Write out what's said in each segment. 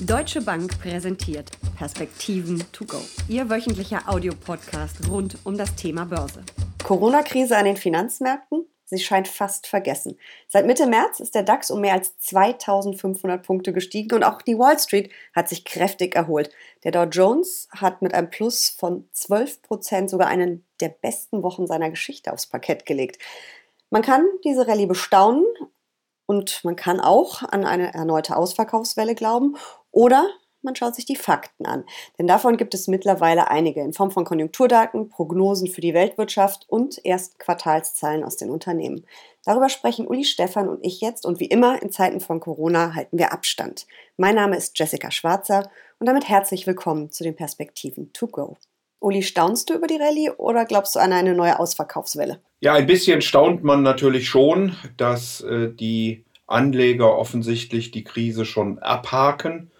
Deutsche Bank präsentiert Perspektiven to go. Ihr wöchentlicher Audiopodcast rund um das Thema Börse. Corona-Krise an den Finanzmärkten? Sie scheint fast vergessen. Seit Mitte März ist der DAX um mehr als 2500 Punkte gestiegen und auch die Wall Street hat sich kräftig erholt. Der Dow Jones hat mit einem Plus von 12 Prozent sogar einen der besten Wochen seiner Geschichte aufs Parkett gelegt. Man kann diese Rallye bestaunen und man kann auch an eine erneute Ausverkaufswelle glauben oder man schaut sich die Fakten an. Denn davon gibt es mittlerweile einige in Form von Konjunkturdaten, Prognosen für die Weltwirtschaft und erst Quartalszahlen aus den Unternehmen. Darüber sprechen Uli Stefan und ich jetzt und wie immer in Zeiten von Corona halten wir Abstand. Mein Name ist Jessica Schwarzer und damit herzlich willkommen zu den Perspektiven to go. Uli, staunst du über die Rallye oder glaubst du an eine neue Ausverkaufswelle? Ja, ein bisschen staunt man natürlich schon, dass äh, die Anleger offensichtlich die Krise schon abhaken.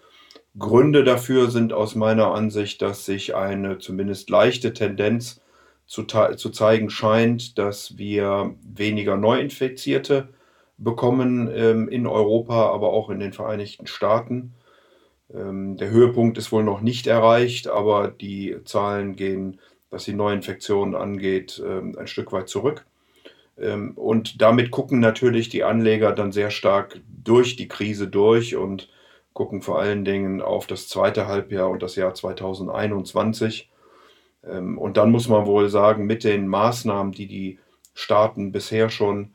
Gründe dafür sind aus meiner Ansicht, dass sich eine zumindest leichte Tendenz zu, zu zeigen scheint, dass wir weniger Neuinfizierte bekommen ähm, in Europa, aber auch in den Vereinigten Staaten. Ähm, der Höhepunkt ist wohl noch nicht erreicht, aber die Zahlen gehen, was die Neuinfektionen angeht, ähm, ein Stück weit zurück. Ähm, und damit gucken natürlich die Anleger dann sehr stark durch die Krise durch und gucken vor allen Dingen auf das zweite Halbjahr und das Jahr 2021. Und dann muss man wohl sagen, mit den Maßnahmen, die die Staaten bisher schon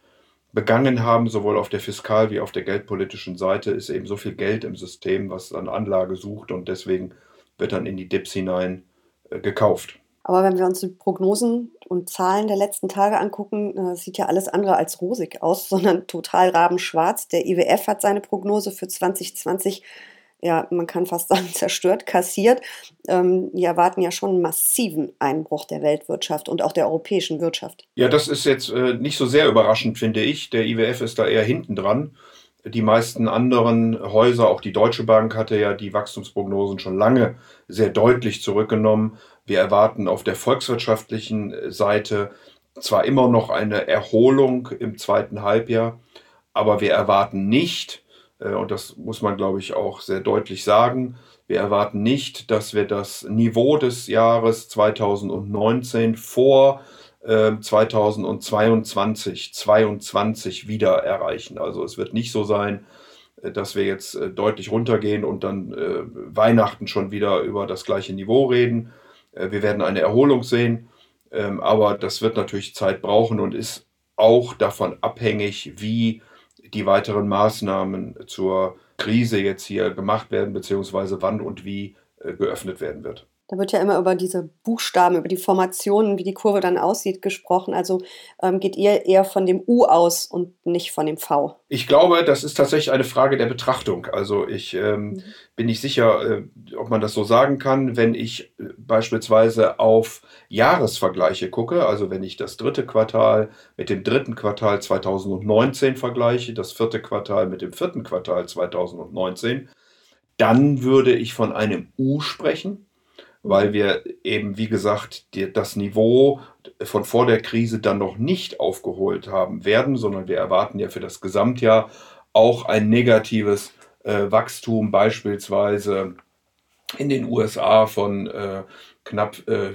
begangen haben, sowohl auf der fiskal- wie auf der geldpolitischen Seite, ist eben so viel Geld im System, was an Anlage sucht und deswegen wird dann in die Dips hinein äh, gekauft. Aber wenn wir uns die Prognosen und Zahlen der letzten Tage angucken, äh, sieht ja alles andere als rosig aus, sondern total rabenschwarz. Der IWF hat seine Prognose für 2020 ja, man kann fast sagen, zerstört, kassiert. Ähm, die erwarten ja schon einen massiven Einbruch der Weltwirtschaft und auch der europäischen Wirtschaft. Ja, das ist jetzt äh, nicht so sehr überraschend, finde ich. Der IWF ist da eher hinten dran. Die meisten anderen Häuser, auch die Deutsche Bank, hatte ja die Wachstumsprognosen schon lange sehr deutlich zurückgenommen. Wir erwarten auf der volkswirtschaftlichen Seite zwar immer noch eine Erholung im zweiten Halbjahr, aber wir erwarten nicht, äh, und das muss man, glaube ich, auch sehr deutlich sagen. Wir erwarten nicht, dass wir das Niveau des Jahres 2019 vor 2022, äh, 22 wieder erreichen. Also es wird nicht so sein, äh, dass wir jetzt deutlich runtergehen und dann Weihnachten schon wieder über das gleiche Niveau reden. Wir werden eine Erholung sehen, ähm, aber das wird natürlich Zeit brauchen und ist auch davon abhängig, wie die weiteren Maßnahmen zur Krise jetzt hier gemacht werden, beziehungsweise wann und wie äh, geöffnet werden wird. Da wird ja immer über diese Buchstaben, über die Formationen, wie die Kurve dann aussieht, gesprochen. Also ähm, geht ihr eher von dem U aus und nicht von dem V? Ich glaube, das ist tatsächlich eine Frage der Betrachtung. Also ich ähm, mhm. bin nicht sicher, äh, ob man das so sagen kann, wenn ich äh, beispielsweise auf Jahresvergleiche gucke. Also wenn ich das dritte Quartal mit dem dritten Quartal 2019 vergleiche, das vierte Quartal mit dem vierten Quartal 2019, dann würde ich von einem U sprechen weil wir eben, wie gesagt, das Niveau von vor der Krise dann noch nicht aufgeholt haben werden, sondern wir erwarten ja für das Gesamtjahr auch ein negatives äh, Wachstum, beispielsweise in den USA von äh, knapp, äh,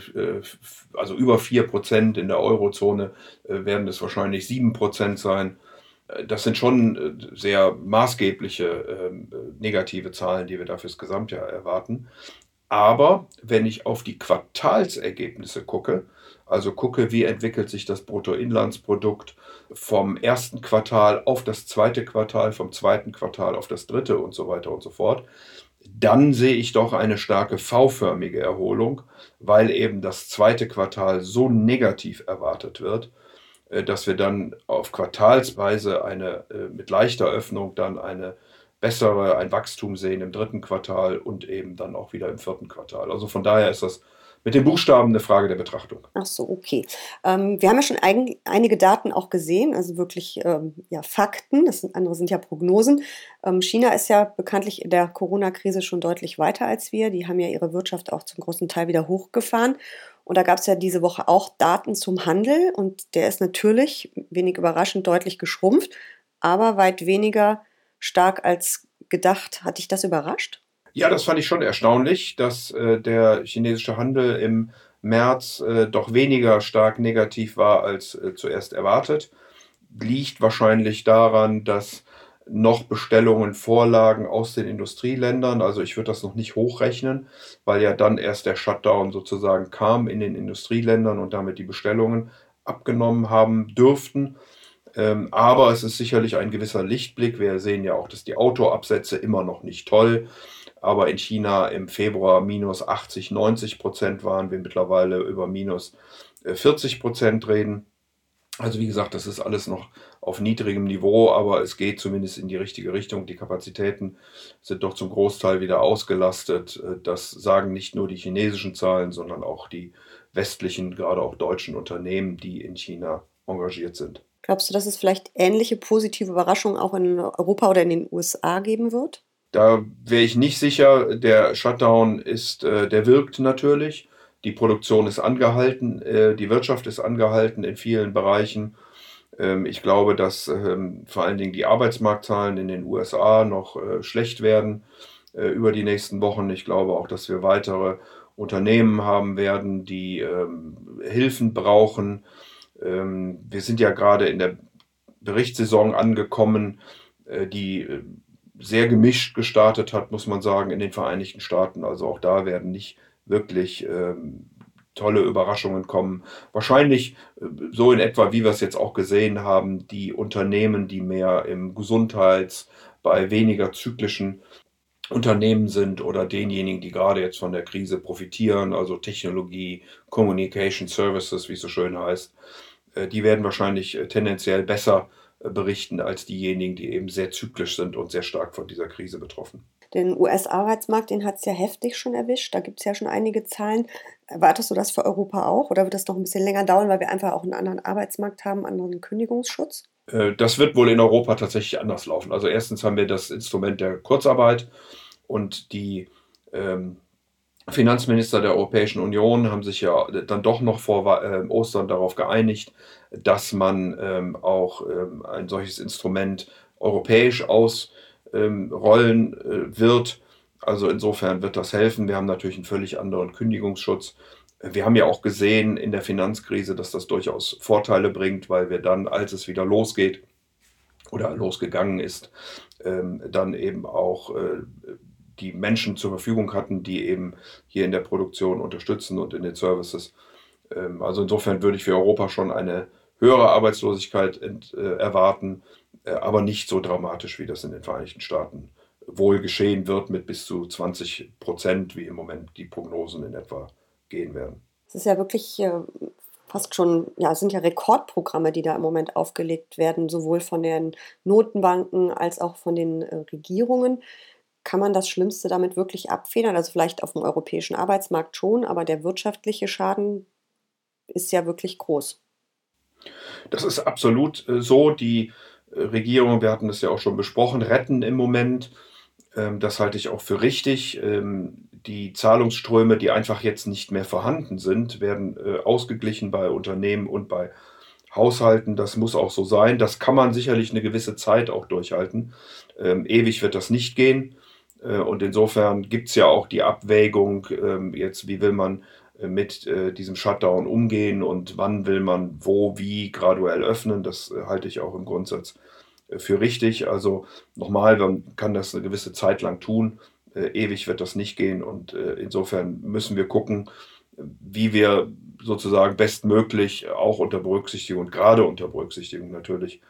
also über 4%, in der Eurozone werden es wahrscheinlich 7% sein. Das sind schon sehr maßgebliche ähm, negative Zahlen, die wir da fürs Gesamtjahr erwarten. Aber wenn ich auf die Quartalsergebnisse gucke, also gucke, wie entwickelt sich das Bruttoinlandsprodukt vom ersten Quartal auf das zweite Quartal, vom zweiten Quartal auf das dritte und so weiter und so fort, dann sehe ich doch eine starke V-förmige Erholung, weil eben das zweite Quartal so negativ erwartet wird, äh, dass wir dann auf Quartalsweise eine äh, mit leichter Öffnung dann eine bessere, ein Wachstum sehen im dritten Quartal und eben dann auch wieder im vierten Quartal. Also von daher ist das mit den Buchstaben eine Frage der Betrachtung. Ach so, okay. Ähm, wir haben ja schon ein, einige Daten auch gesehen, also wirklich ähm, ja, Fakten. Das sind, andere sind ja Prognosen. Ähm, China ist ja bekanntlich in der Corona-Krise schon deutlich weiter als wir. Die haben ja ihre Wirtschaft auch zum großen Teil wieder hochgefahren. Und da gab es ja diese Woche auch Daten zum Handel und der ist natürlich, wenig überraschend, deutlich geschrumpft, aber weit weniger stark als gedacht. Hat dich das überrascht? Ja, das fand ich schon erstaunlich, dass äh, der chinesische Handel im März äh, doch weniger stark negativ war als äh, zuerst erwartet. Liegt wahrscheinlich daran, dass noch Bestellungen vorlagen aus den Industrieländern. Also ich würde das noch nicht hochrechnen, weil ja dann erst der Shutdown sozusagen kam in den Industrieländern und damit die Bestellungen abgenommen haben dürften. Ähm, aber es ist sicherlich ein gewisser Lichtblick. Wir sehen ja auch, dass die Autoabsätze immer noch nicht toll, aber in China im Februar minus 80, 90 Prozent waren wir mittlerweile über minus 40 äh, Prozent reden. Also wie gesagt, das ist alles noch auf niedrigem Niveau, aber es geht zumindest in die richtige Richtung. Die Kapazitäten sind doch zum Großteil wieder ausgelastet. Äh, das sagen nicht nur die chinesischen Zahlen, sondern auch die westlichen, gerade auch deutschen Unternehmen, die in China engagiert sind. Glaubst du, dass es vielleicht ähnliche positive Überraschungen auch in Europa oder in den USA geben wird? Da wäre ich nicht sicher. Der Shutdown ist, äh, der wirkt natürlich. Die Produktion ist angehalten, äh, die Wirtschaft ist angehalten in vielen Bereichen. Ähm, ich glaube, dass ähm, vor allen Dingen die Arbeitsmarktzahlen in den USA noch äh, schlecht werden äh, über die nächsten Wochen. Ich glaube auch, dass wir weitere Unternehmen haben werden, die ähm, Hilfen brauchen. Ähm, wir sind ja gerade in der Berichtssaison angekommen, äh, die äh, sehr gemischt gestartet hat, muss man sagen, in den Vereinigten Staaten. Also auch da werden nicht wirklich ähm, tolle Überraschungen kommen. Wahrscheinlich äh, so in etwa, wie wir es jetzt auch gesehen haben, die Unternehmen, die mehr im Gesundheits-, bei weniger zyklischen Unternehmen sind oder denjenigen, die gerade jetzt von der Krise profitieren, also Technologie, Communication Services, wie es so schön heißt, die werden wahrscheinlich äh, tendenziell besser berichten als diejenigen, die eben sehr zyklisch sind und sehr stark von dieser Krise betroffen. Den US-Arbeitsmarkt, den hat es ja heftig schon erwischt. Da gibt es ja schon einige Zahlen. Erwartest du das für Europa auch oder wird das noch ein bisschen länger dauern, weil wir einfach auch einen anderen Arbeitsmarkt haben, einen anderen Kündigungsschutz? Äh, das wird wohl in Europa tatsächlich anders laufen. Also erstens haben wir das Instrument der Kurzarbeit und die ähm, Finanzminister der Europäischen Union haben sich ja dann doch noch vor äh, Ostern darauf geeinigt, dass man ähm, auch ähm, ein solches Instrument europäisch aus ähm, äh, wird. Also insofern wird das helfen. Wir haben natürlich einen völlig anderen Kündigungsschutz. Wir haben ja auch gesehen in der Finanzkrise, dass das durchaus Vorteile bringt, weil wir dann, als es wieder losgeht oder losgegangen ist, dann eben auch äh, die Menschen zur Verfügung hatten, die eben hier in der Produktion unterstützen und in den Services. Ähm, also insofern würde ich für Europa schon eine höhere Arbeitslosigkeit äh, erwarten. Äh, aber nicht so dramatisch, wie das in den Vereinigten Staaten wohl geschehen wird, mit bis zu 20 Prozent, wie im Moment die Prognosen in etwa gehen werden. Es ist ja wirklich äh, fast schon, ja, es sind ja Rekordprogramme, die da im Moment aufgelegt werden, sowohl von den Notenbanken als auch von den Regierungen. Kann man das Schlimmste damit wirklich abfedern? Also vielleicht auf dem europäischen Arbeitsmarkt schon, aber der wirtschaftliche Schaden ist ja wirklich groß. Das ist absolut so. Die Regierung, wir hatten das ja auch schon besprochen, retten im Moment. Ähm, das halte ich auch für richtig. Ähm, die Zahlungsströme, die einfach jetzt nicht mehr vorhanden sind, werden äh, ausgeglichen bei Unternehmen und bei Haushalten. Das muss auch so sein. Das kann man sicherlich eine gewisse Zeit auch durchhalten. Ähm, ewig wird das nicht gehen. Äh, und insofern gibt es ja auch die Abwägung, jetzt wie will man äh, mit äh, diesem Shutdown umgehen und wann will man wo, wie graduell öffnen. Das halte ich auch im Grundsatz für richtig. Also nochmal, man kann das eine gewisse Zeit lang tun. Ewig wird das nicht gehen und insofern müssen wir gucken, wie wir sozusagen bestmöglich auch unter Berücksichtigung und gerade unter Berücksichtigung natürlich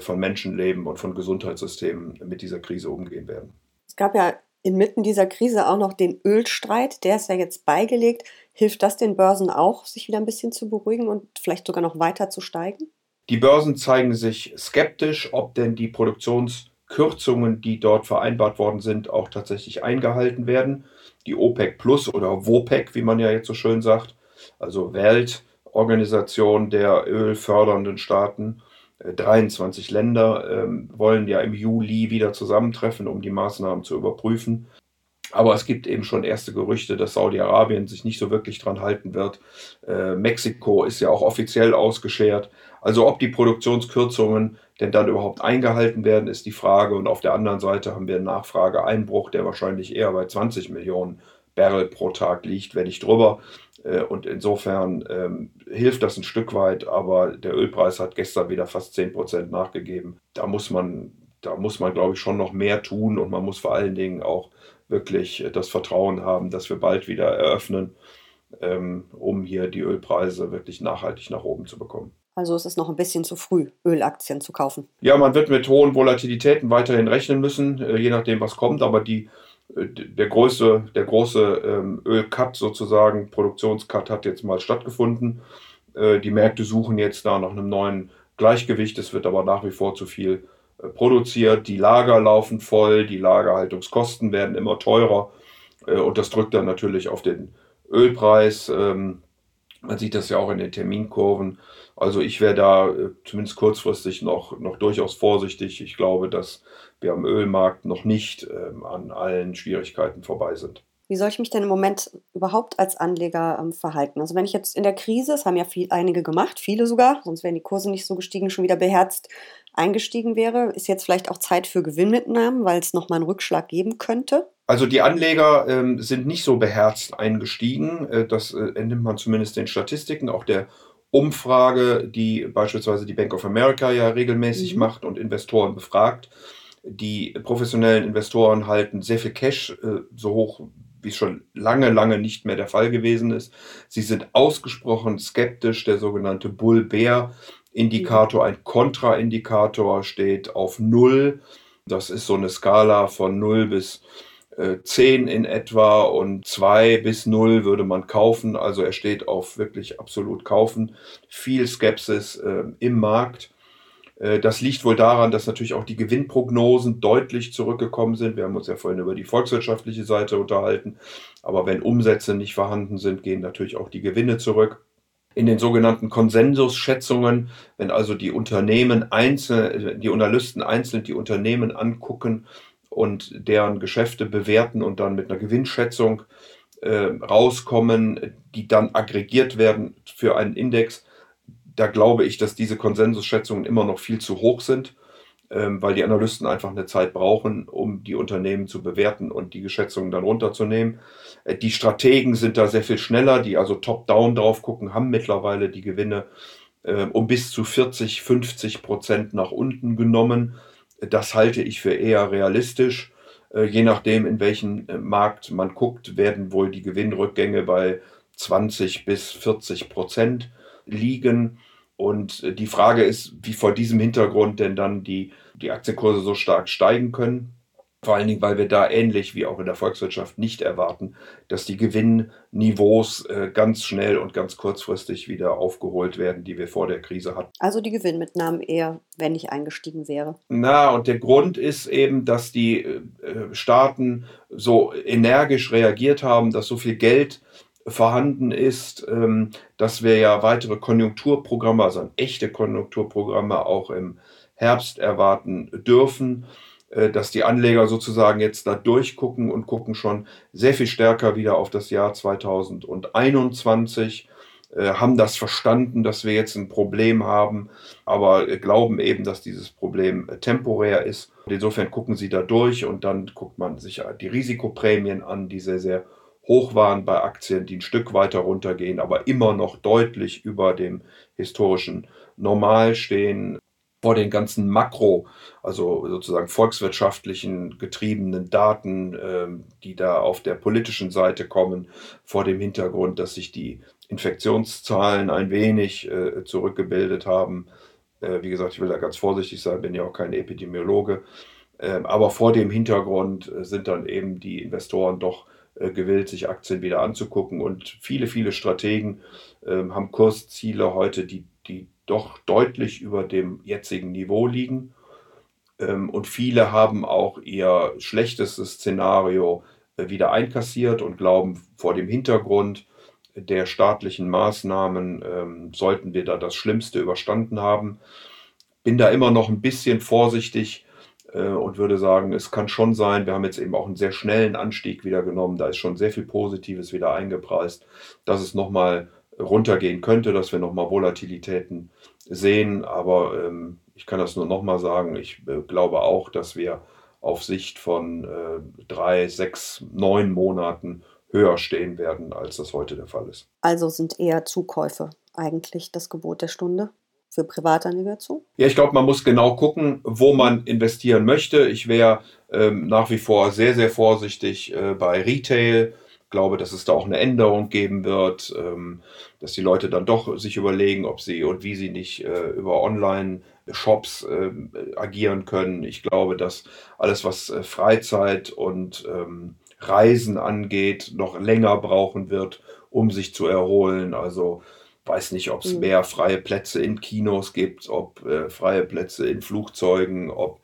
von Menschenleben und von Gesundheitssystemen mit dieser Krise umgehen werden. Es gab ja inmitten dieser Krise auch noch den Ölstreit, der ist ja jetzt beigelegt. Hilft das den Börsen auch, sich wieder ein bisschen zu beruhigen und vielleicht sogar noch weiter zu steigen? Die Börsen zeigen sich skeptisch, ob denn die Produktionskürzungen, die dort vereinbart worden sind, auch tatsächlich eingehalten werden. Die OPEC Plus oder WOPEC, wie man ja jetzt so schön sagt, also Weltorganisation der ölfördernden Staaten, 23 äh, Länder ähm, wollen ja im Juli wieder zusammentreffen, um die Maßnahmen zu überprüfen. Aber es gibt eben schon erste Gerüchte, dass Saudi-Arabien sich nicht so wirklich dran halten wird. Äh, Mexiko ist ja auch offiziell ausgeschert. Also ob die Produktionskürzungen denn dann überhaupt eingehalten werden, ist die Frage. Und auf der anderen Seite haben wir einen Nachfrageeinbruch, der wahrscheinlich eher bei 20 Millionen Barrel pro Tag liegt, wenn nicht drüber. Äh, und insofern ähm, hilft das ein Stück weit, aber der Ölpreis hat gestern wieder fast 10 Prozent nachgegeben. Da muss man, da muss man, glaube ich, schon noch mehr tun und man muss vor allen Dingen auch wirklich das Vertrauen haben, dass wir bald wieder eröffnen, ähm, um hier die Ölpreise wirklich nachhaltig nach oben zu bekommen. Also es ist noch ein bisschen zu früh, Ölaktien zu kaufen. Ja, man wird mit hohen Volatilitäten weiterhin rechnen müssen, äh, je nachdem, was kommt. Aber die, der große, der große ähm, Ölcut sozusagen, Produktionscut hat jetzt mal stattgefunden. Äh, die Märkte suchen jetzt da nach einem neuen Gleichgewicht. Es wird aber nach wie vor zu viel produziert. Die Lager laufen voll, die Lagerhaltungskosten werden immer teurer. Und das drückt dann natürlich auf den Ölpreis. Ähm, man sieht das ja auch in den Terminkurven. Also ich wäre da äh, zumindest kurzfristig noch, noch durchaus vorsichtig. Ich glaube, dass wir am Ölmarkt noch nicht ähm, an allen Schwierigkeiten vorbei sind. Wie soll ich mich denn im Moment überhaupt als Anleger ähm, verhalten? Also wenn ich jetzt in der Krise, das haben ja viel, einige gemacht, viele sogar, sonst wären die Kurse nicht so gestiegen, schon wieder beherzt eingestiegen wäre, ist jetzt vielleicht auch Zeit für Gewinnmitnahmen, weil es nochmal einen Rückschlag geben könnte? Also die Anleger ähm, sind nicht so beherzt eingestiegen. Äh, das äh, entnimmt man zumindest den Statistiken. Auch der Umfrage, die beispielsweise die Bank of America ja regelmäßig mhm. macht und Investoren befragt. Die professionellen Investoren halten sehr viel Cash äh, so hoch, wie es schon lange, lange nicht mehr der Fall gewesen ist. Sie sind ausgesprochen skeptisch. Der sogenannte Bull-Bear-Indikator, mhm. ein Kontraindikator, steht auf Null. Das ist so eine Skala von 0 bis 10 äh, in etwa und 2 bis 0 würde man kaufen. Also er steht auf wirklich absolut kaufen. Viel Skepsis äh, im Markt. Äh, das liegt wohl daran, dass natürlich auch die Gewinnprognosen deutlich zurückgekommen sind. Wir haben uns ja vorhin über die volkswirtschaftliche Seite unterhalten. Aber wenn Umsätze nicht vorhanden sind, gehen natürlich auch die Gewinne zurück. In den sogenannten Konsensusschätzungen, wenn also die Unternehmen einzeln, die Analysten einzeln die Unternehmen angucken, und deren Geschäfte bewerten und dann mit einer Gewinnschätzung äh, rauskommen, die dann aggregiert werden für einen Index. Da glaube ich, dass diese Konsensusschätzungen immer noch viel zu hoch sind, ähm, weil die Analysten einfach eine Zeit brauchen, um die Unternehmen zu bewerten und die Geschätzungen dann runterzunehmen. Äh, die Strategen sind da sehr viel schneller, die also top-down drauf gucken, haben mittlerweile die Gewinne äh, um bis zu 40, 50 Prozent nach unten genommen das halte ich für eher realistisch. Äh, je nachdem, in welchem äh, Markt man guckt, werden wohl die Gewinnrückgänge bei 20 bis 40 Prozent liegen. Und äh, die Frage ist, wie vor diesem Hintergrund denn dann die, die Aktienkurse so stark steigen können. Vor allen Dingen, weil wir da ähnlich wie auch in der Volkswirtschaft nicht erwarten, dass die Gewinnniveaus äh, ganz schnell und ganz kurzfristig wieder aufgeholt werden, die wir vor der Krise hatten. Also die Gewinnmitnahmen eher, wenn ich eingestiegen wäre. Na, und der Grund ist eben, dass die äh, Staaten so energisch reagiert haben, dass so viel Geld vorhanden ist, ähm, dass wir ja weitere Konjunkturprogramme, also echte Konjunkturprogramme auch im Herbst erwarten dürfen. Äh, dass die Anleger sozusagen jetzt da durchgucken und gucken schon sehr viel stärker wieder auf das Jahr 2021, äh, haben das verstanden, dass wir jetzt ein Problem haben, aber glauben eben, dass dieses Problem äh, temporär ist. Insofern gucken sie da durch und dann guckt man sich die Risikoprämien an, die sehr, sehr hoch waren bei Aktien, die ein Stück weiter runtergehen, aber immer noch deutlich über dem historischen Normal stehen vor den ganzen Makro, also sozusagen volkswirtschaftlichen getriebenen Daten, äh, die da auf der politischen Seite kommen, vor dem Hintergrund, dass sich die Infektionszahlen ein wenig äh, zurückgebildet haben. Äh, wie gesagt, ich will da ganz vorsichtig sein, bin ja auch kein Epidemiologe. Ähm, aber vor dem Hintergrund äh, sind dann eben die Investoren doch gewillt, sich Aktien wieder anzugucken. Und viele, viele Strategen ähm, haben Kursziele heute, die, die doch deutlich über dem jetzigen Niveau liegen. Ähm, und viele haben auch ihr schlechtestes Szenario äh, wieder einkassiert und glauben, vor dem Hintergrund der staatlichen Maßnahmen ähm, sollten wir da das Schlimmste überstanden haben. Bin da immer noch ein bisschen vorsichtig, äh, und würde sagen, es kann schon sein, wir haben jetzt eben auch einen sehr schnellen Anstieg wieder genommen, da ist schon sehr viel Positives wieder eingepreist, dass es nochmal runtergehen könnte, dass wir nochmal Volatilitäten sehen, aber ähm, ich kann das nur nochmal sagen, ich äh, glaube auch, dass wir auf Sicht von äh, drei, sechs, neun Monaten höher stehen werden, als das heute der Fall ist. Also sind eher Zukäufe eigentlich das Gebot der Stunde? Für Privatanleger zu? Ja, ich glaube, man muss genau gucken, wo man investieren möchte. Ich wäre ähm, nach wie vor sehr, sehr vorsichtig äh, bei Retail. Ich glaube, dass es da auch eine Änderung geben wird, ähm, dass die Leute dann doch sich überlegen, ob sie und wie sie nicht äh, über Online-Shops äh, agieren können. Ich glaube, dass alles, was äh, Freizeit und ähm, Reisen angeht, noch länger brauchen wird, um sich zu erholen. Also weiß nicht, ob es mhm. mehr freie Plätze in Kinos gibt, ob äh, freie Plätze in Flugzeugen, ob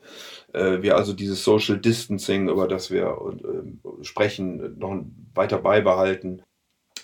äh, wir also dieses Social Distancing, über das wir äh, sprechen, noch weiter beibehalten.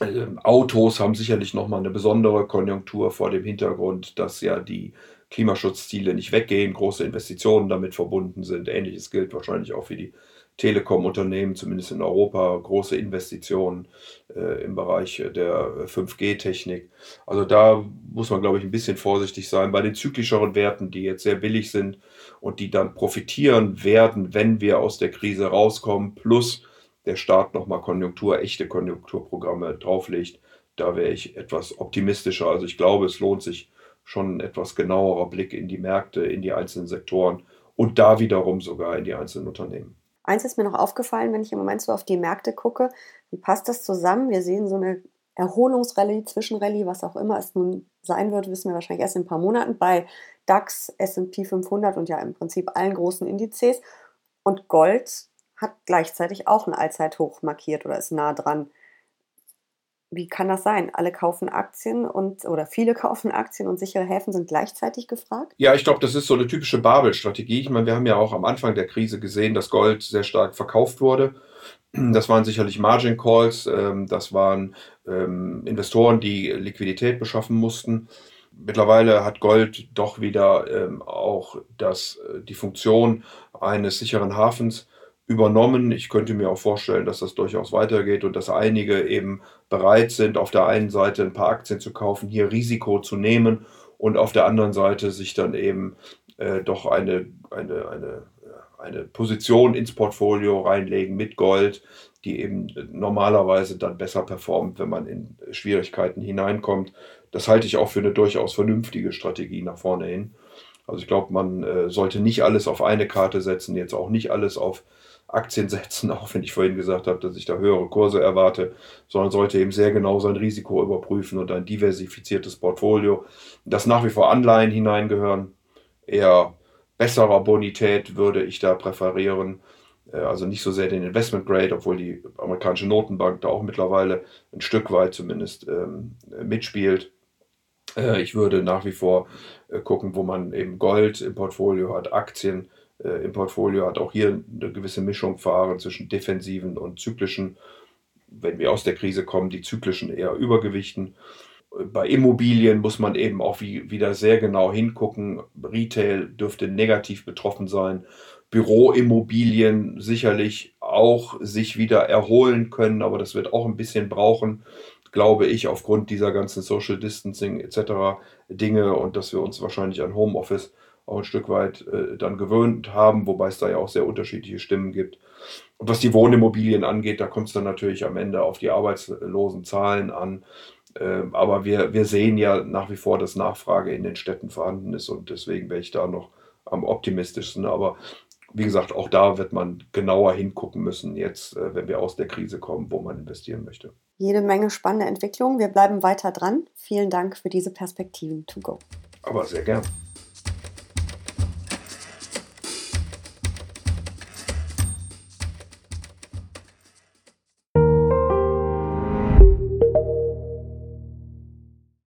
Ähm, Autos haben sicherlich nochmal eine besondere Konjunktur vor dem Hintergrund, dass ja die Klimaschutzziele nicht weggehen, große Investitionen damit verbunden sind. Ähnliches gilt wahrscheinlich auch für die Telekom-Unternehmen, zumindest in Europa, große Investitionen äh, im Bereich der 5G-Technik. Also da muss man, glaube ich, ein bisschen vorsichtig sein. Bei den zyklischeren Werten, die jetzt sehr billig sind und die dann profitieren werden, wenn wir aus der Krise rauskommen, plus der Staat nochmal Konjunktur, echte Konjunkturprogramme drauflegt, da wäre ich etwas optimistischer. Also ich glaube, es lohnt sich schon ein etwas genauerer Blick in die Märkte, in die einzelnen Sektoren und da wiederum sogar in die einzelnen Unternehmen. Eins ist mir noch aufgefallen, wenn ich im Moment so auf die Märkte gucke. Wie passt das zusammen? Wir sehen so eine Erholungsrallye, Zwischenrallye, was auch immer es nun sein wird, wissen wir wahrscheinlich erst in ein paar Monaten bei DAX, S&P 500 und ja im Prinzip allen großen Indizes. Und Gold hat gleichzeitig auch ein Allzeithoch markiert oder ist nah dran wie kann das sein? Alle kaufen Aktien und oder viele kaufen Aktien und sichere Häfen sind gleichzeitig gefragt? Ja, ich glaube, das ist so eine typische Babel-Strategie. Ich meine, wir haben ja auch am Anfang der Krise gesehen, dass Gold sehr stark verkauft wurde. Das waren sicherlich Margin Calls, ähm, das waren ähm, Investoren, die Liquidität beschaffen mussten. Mittlerweile hat Gold doch wieder ähm, auch das, äh, die Funktion eines sicheren Hafens übernommen. Ich könnte mir auch vorstellen, dass das durchaus weitergeht und dass einige eben bereit sind, auf der einen Seite ein paar Aktien zu kaufen, hier Risiko zu nehmen und auf der anderen Seite sich dann eben äh, doch eine, eine, eine, eine Position ins Portfolio reinlegen mit Gold, die eben normalerweise dann besser performt, wenn man in Schwierigkeiten hineinkommt. Das halte ich auch für eine durchaus vernünftige Strategie nach vorne hin. Also ich glaube, man äh, sollte nicht alles auf eine Karte setzen, jetzt auch nicht alles auf Aktien setzen, auch wenn ich vorhin gesagt habe, dass ich da höhere Kurse erwarte, sondern sollte eben sehr genau sein Risiko überprüfen und ein diversifiziertes Portfolio, das nach wie vor Anleihen hineingehören, eher besserer Bonität würde ich da präferieren. Äh, also nicht so sehr den Investment Grade, obwohl die amerikanische Notenbank da auch mittlerweile ein Stück weit zumindest ähm, mitspielt. Äh, ich würde nach wie vor äh, gucken, wo man eben Gold im Portfolio hat, Aktien äh, im Portfolio hat auch hier eine gewisse Mischung fahren zwischen defensiven und zyklischen. Wenn wir aus der Krise kommen, die zyklischen eher übergewichten. Bei Immobilien muss man eben auch wie, wieder sehr genau hingucken. Retail dürfte negativ betroffen sein. Büroimmobilien sicherlich auch sich wieder erholen können, aber das wird auch ein bisschen brauchen, glaube ich, aufgrund dieser ganzen Social Distancing etc. Dinge und dass wir uns wahrscheinlich an Homeoffice auch ein Stück weit äh, dann gewöhnt haben, wobei es da ja auch sehr unterschiedliche Stimmen gibt. Und was die Wohnimmobilien angeht, da kommt es dann natürlich am Ende auf die Arbeitslosenzahlen an. Äh, aber wir, wir sehen ja nach wie vor, dass Nachfrage in den Städten vorhanden ist und deswegen wäre ich da noch am optimistischsten. Aber wie gesagt, auch da wird man genauer hingucken müssen, jetzt, äh, wenn wir aus der Krise kommen, wo man investieren möchte. Jede Menge spannende Entwicklungen. Wir bleiben weiter dran. Vielen Dank für diese Perspektiven to go. Aber sehr gern.